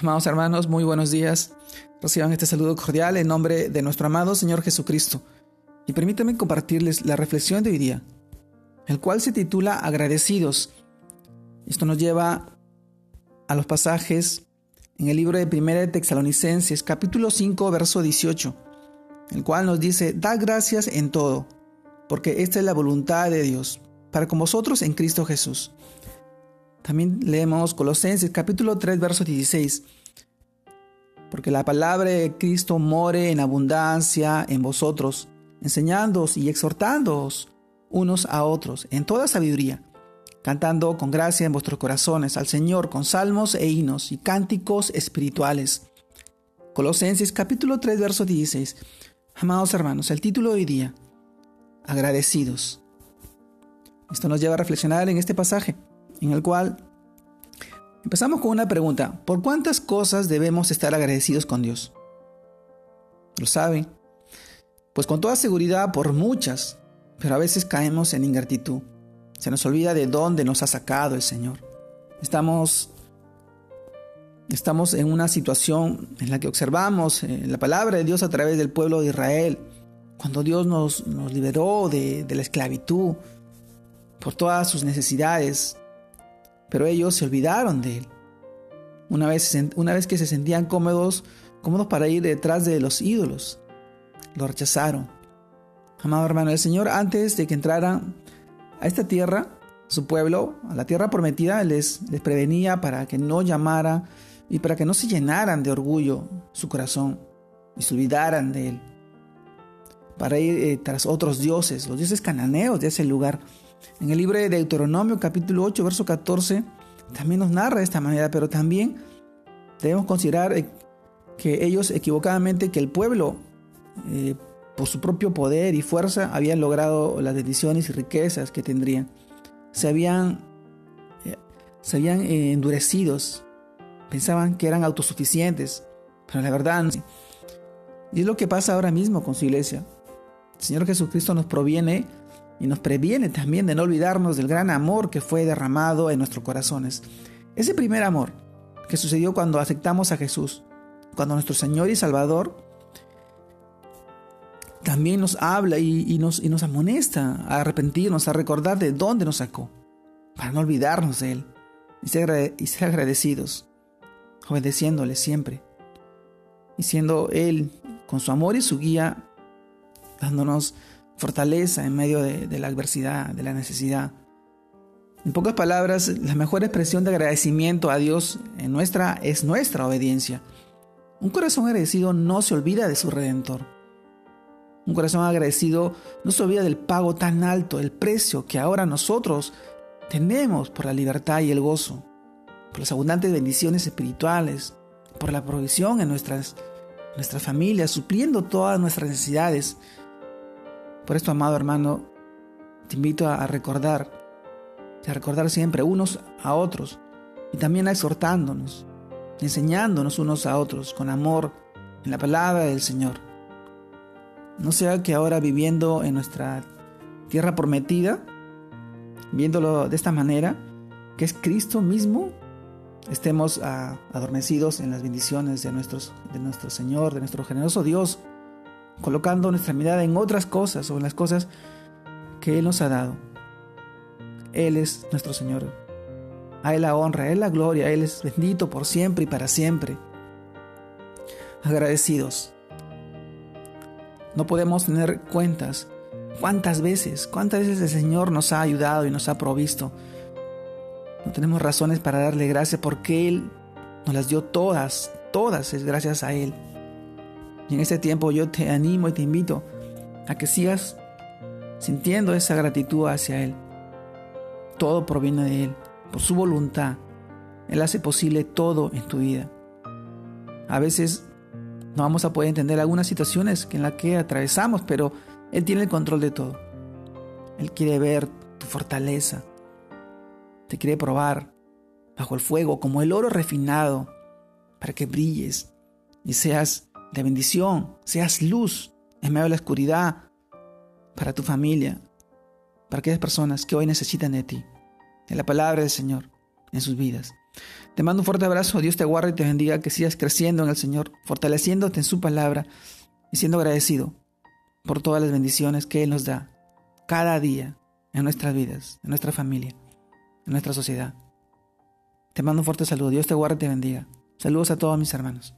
Amados hermanos, muy buenos días. Reciban este saludo cordial en nombre de nuestro amado Señor Jesucristo. Y permítanme compartirles la reflexión de hoy día, el cual se titula Agradecidos. Esto nos lleva a los pasajes en el libro de Primera de Texalonicenses, capítulo 5, verso 18, el cual nos dice, da gracias en todo, porque esta es la voluntad de Dios, para con vosotros en Cristo Jesús. También leemos Colosenses capítulo 3, verso 16. Porque la palabra de Cristo more en abundancia en vosotros, enseñándoos y exhortándoos unos a otros en toda sabiduría, cantando con gracia en vuestros corazones al Señor con salmos e himnos y cánticos espirituales. Colosenses capítulo 3, verso 16. Amados hermanos, el título de hoy día, agradecidos. Esto nos lleva a reflexionar en este pasaje en el cual empezamos con una pregunta. ¿Por cuántas cosas debemos estar agradecidos con Dios? ¿Lo saben? Pues con toda seguridad por muchas, pero a veces caemos en ingratitud. Se nos olvida de dónde nos ha sacado el Señor. Estamos, estamos en una situación en la que observamos eh, la palabra de Dios a través del pueblo de Israel, cuando Dios nos, nos liberó de, de la esclavitud por todas sus necesidades, pero ellos se olvidaron de él. Una vez, una vez que se sentían cómodos, cómodos para ir detrás de los ídolos, lo rechazaron. Amado hermano, el Señor antes de que entraran a esta tierra, su pueblo, a la tierra prometida, les, les prevenía para que no llamara y para que no se llenaran de orgullo su corazón y se olvidaran de él. Para ir eh, tras otros dioses, los dioses cananeos de ese lugar. En el libro de Deuteronomio capítulo 8, verso 14, también nos narra de esta manera, pero también debemos considerar eh, que ellos equivocadamente, que el pueblo, eh, por su propio poder y fuerza, habían logrado las bendiciones y riquezas que tendrían. Se habían, eh, se habían endurecidos, pensaban que eran autosuficientes, pero la verdad no. Y es lo que pasa ahora mismo con su iglesia. El Señor Jesucristo nos proviene y nos previene también de no olvidarnos del gran amor que fue derramado en nuestros corazones. Ese primer amor que sucedió cuando aceptamos a Jesús, cuando nuestro Señor y Salvador también nos habla y, nos, y nos amonesta a arrepentirnos, a recordar de dónde nos sacó, para no olvidarnos de Él y ser, y ser agradecidos, obedeciéndole siempre, y siendo Él con su amor y su guía, dándonos fortaleza en medio de, la adversidad, de la necesidad. En pocas palabras, la mejor expresión de agradecimiento a Dios en nuestra, es nuestra obediencia. Un corazón agradecido no se olvida de su redentor. Un corazón agradecido no se olvida del pago tan alto, el precio que ahora nosotros tenemos por la libertad y el gozo, por las abundantes bendiciones espirituales, por la provisión en nuestras, nuestras familias, supliendo todas nuestras necesidades, por esto, amado hermano, te invito a recordar, a recordar siempre unos a otros y también a exhortándonos, enseñándonos unos a otros con amor en la palabra del Señor. No sea que ahora viviendo en nuestra tierra prometida, viéndolo de esta manera, que es Cristo mismo, estemos adormecidos en las bendiciones de, nuestros, de nuestro Señor, de nuestro generoso Dios, colocando nuestra mirada en otras cosas o en las cosas que Él nos ha dado. Él es nuestro Señor. A Él la honra, a Él la gloria, Él es bendito por siempre y para siempre. Agradecidos. No podemos tener cuentas. ¿Cuántas veces, cuántas veces el Señor nos ha ayudado y nos ha provisto? No tenemos razones para darle gracias porque Él nos las dio todas, todas es gracias a Él. Y en este tiempo yo te animo y te invito a que sigas sintiendo esa gratitud hacia Él. Todo proviene de Él, por su voluntad. Él hace posible todo en tu vida. A veces no vamos a poder entender algunas situaciones en las que atravesamos, pero Él tiene el control de todo. Él quiere ver tu fortaleza. Te quiere probar bajo el fuego como el oro refinado para que brilles y seas de bendición, seas luz en medio de la oscuridad para tu familia, para aquellas personas que hoy necesitan de ti, de la palabra del Señor en sus vidas. Te mando un fuerte abrazo, Dios te guarde y te bendiga, que sigas creciendo en el Señor, fortaleciéndote en su palabra y siendo agradecido por todas las bendiciones que Él nos da cada día en nuestras vidas, en nuestra familia, en nuestra sociedad. Te mando un fuerte saludo, Dios te guarde y te bendiga. Saludos a todos mis hermanos.